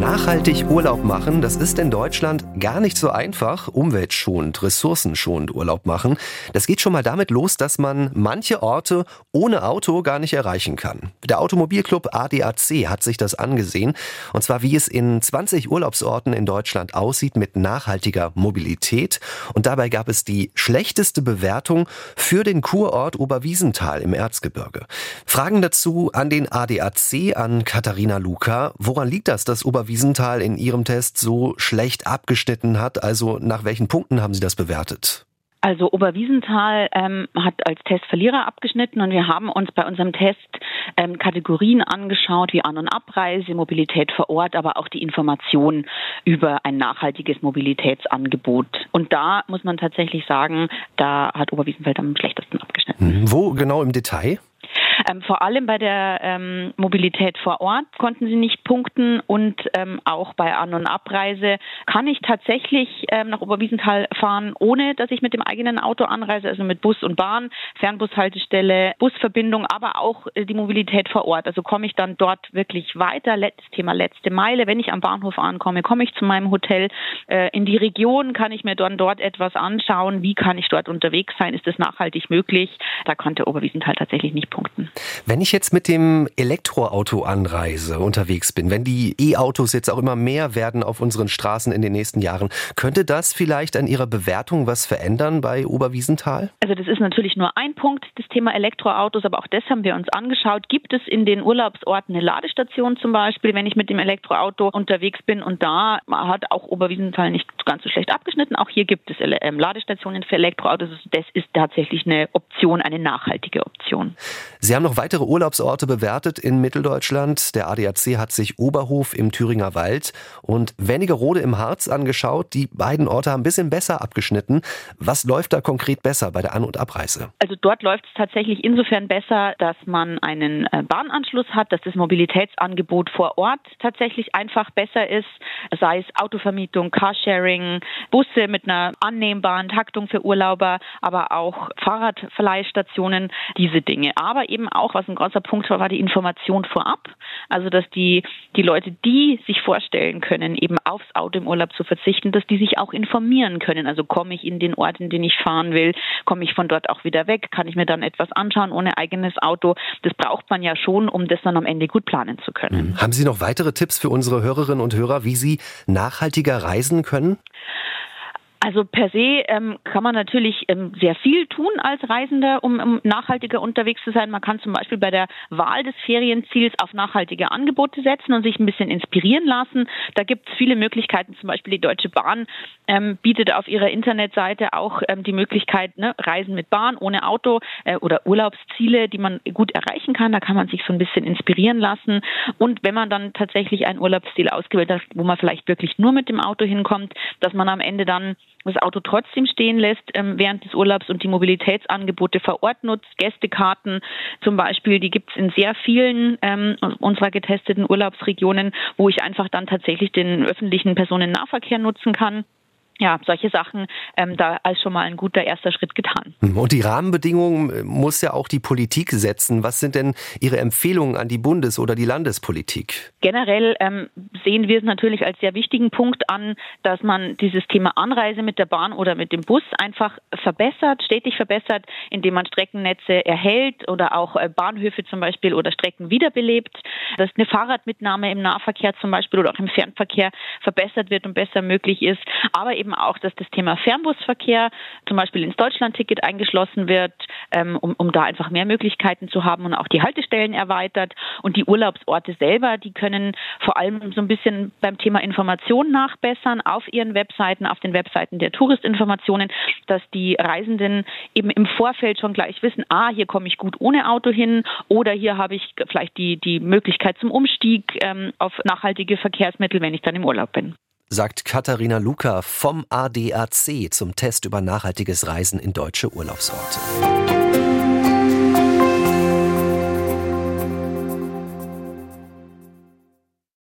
Nachhaltig Urlaub machen, das ist in Deutschland gar nicht so einfach. Umweltschonend, ressourcenschonend Urlaub machen. Das geht schon mal damit los, dass man manche Orte ohne Auto gar nicht erreichen kann. Der Automobilclub ADAC hat sich das angesehen. Und zwar, wie es in 20 Urlaubsorten in Deutschland aussieht mit nachhaltiger Mobilität. Und dabei gab es die schlechteste Bewertung für den Kurort Oberwiesenthal im Erzgebirge. Fragen dazu an den ADAC, an Katharina Luca. Woran liegt das, dass Oberwiesenthal Wiesenthal in Ihrem Test so schlecht abgeschnitten hat? Also nach welchen Punkten haben Sie das bewertet? Also Oberwiesenthal ähm, hat als Testverlierer abgeschnitten und wir haben uns bei unserem Test ähm, Kategorien angeschaut wie An- und Abreise, Mobilität vor Ort, aber auch die Information über ein nachhaltiges Mobilitätsangebot. Und da muss man tatsächlich sagen, da hat Oberwiesenthal am schlechtesten abgeschnitten. Wo genau im Detail? Ähm, vor allem bei der ähm, Mobilität vor Ort konnten sie nicht punkten und ähm, auch bei An- und Abreise kann ich tatsächlich ähm, nach Oberwiesenthal fahren, ohne dass ich mit dem eigenen Auto anreise, also mit Bus und Bahn, Fernbushaltestelle, Busverbindung, aber auch äh, die Mobilität vor Ort. Also komme ich dann dort wirklich weiter. Letztes Thema letzte Meile. Wenn ich am Bahnhof ankomme, komme ich zu meinem Hotel äh, in die Region, kann ich mir dann dort etwas anschauen. Wie kann ich dort unterwegs sein? Ist das nachhaltig möglich? Da konnte Oberwiesenthal tatsächlich nicht punkten. Wenn ich jetzt mit dem Elektroauto anreise, unterwegs bin, wenn die E-Autos jetzt auch immer mehr werden auf unseren Straßen in den nächsten Jahren, könnte das vielleicht an Ihrer Bewertung was verändern bei Oberwiesenthal? Also das ist natürlich nur ein Punkt, das Thema Elektroautos, aber auch das haben wir uns angeschaut. Gibt es in den Urlaubsorten eine Ladestation zum Beispiel, wenn ich mit dem Elektroauto unterwegs bin? Und da hat auch Oberwiesenthal nicht ganz so schlecht abgeschnitten. Auch hier gibt es ähm, Ladestationen für Elektroautos. Das ist tatsächlich eine Option, eine nachhaltige Option. Sie haben noch weitere Urlaubsorte bewertet in Mitteldeutschland. Der ADAC hat sich Oberhof im Thüringer Wald und Wernigerode im Harz angeschaut. Die beiden Orte haben ein bisschen besser abgeschnitten. Was läuft da konkret besser bei der An- und Abreise? Also dort läuft es tatsächlich insofern besser, dass man einen äh, Bahnanschluss hat, dass das Mobilitätsangebot vor Ort tatsächlich einfach besser ist, sei es Autovermietung, Carsharing, Busse mit einer annehmbaren Taktung für Urlauber, aber auch Fahrradverleihstationen, diese Dinge. Aber eben auch, was ein großer Punkt war, war die Information vorab. Also, dass die, die Leute, die sich vorstellen können, eben aufs Auto im Urlaub zu verzichten, dass die sich auch informieren können. Also, komme ich in den Ort, in den ich fahren will, komme ich von dort auch wieder weg, kann ich mir dann etwas anschauen ohne eigenes Auto. Das braucht man ja schon, um das dann am Ende gut planen zu können. Haben Sie noch weitere Tipps für unsere Hörerinnen und Hörer, wie sie nachhaltiger reisen können? Also per se ähm, kann man natürlich ähm, sehr viel tun als Reisender, um, um nachhaltiger unterwegs zu sein. Man kann zum Beispiel bei der Wahl des Ferienziels auf nachhaltige Angebote setzen und sich ein bisschen inspirieren lassen. Da gibt es viele Möglichkeiten. Zum Beispiel die Deutsche Bahn ähm, bietet auf ihrer Internetseite auch ähm, die Möglichkeit, ne, Reisen mit Bahn ohne Auto äh, oder Urlaubsziele, die man gut erreichen kann. Da kann man sich so ein bisschen inspirieren lassen. Und wenn man dann tatsächlich ein Urlaubsziel ausgewählt hat, wo man vielleicht wirklich nur mit dem Auto hinkommt, dass man am Ende dann das Auto trotzdem stehen lässt ähm, während des Urlaubs und die Mobilitätsangebote vor Ort nutzt. Gästekarten zum Beispiel, die gibt es in sehr vielen ähm, unserer getesteten Urlaubsregionen, wo ich einfach dann tatsächlich den öffentlichen Personennahverkehr nutzen kann ja, solche Sachen, ähm, da ist schon mal ein guter erster Schritt getan. Hm, und die Rahmenbedingungen äh, muss ja auch die Politik setzen. Was sind denn Ihre Empfehlungen an die Bundes- oder die Landespolitik? Generell ähm, sehen wir es natürlich als sehr wichtigen Punkt an, dass man dieses Thema Anreise mit der Bahn oder mit dem Bus einfach verbessert, stetig verbessert, indem man Streckennetze erhält oder auch äh, Bahnhöfe zum Beispiel oder Strecken wiederbelebt, dass eine Fahrradmitnahme im Nahverkehr zum Beispiel oder auch im Fernverkehr verbessert wird und besser möglich ist, aber eben eben auch, dass das Thema Fernbusverkehr zum Beispiel ins Deutschlandticket eingeschlossen wird, ähm, um, um da einfach mehr Möglichkeiten zu haben und auch die Haltestellen erweitert. Und die Urlaubsorte selber, die können vor allem so ein bisschen beim Thema Information nachbessern auf ihren Webseiten, auf den Webseiten der Touristinformationen, dass die Reisenden eben im Vorfeld schon gleich wissen, ah, hier komme ich gut ohne Auto hin oder hier habe ich vielleicht die, die Möglichkeit zum Umstieg ähm, auf nachhaltige Verkehrsmittel, wenn ich dann im Urlaub bin sagt Katharina Luca vom ADAC zum Test über nachhaltiges Reisen in deutsche Urlaubsorte.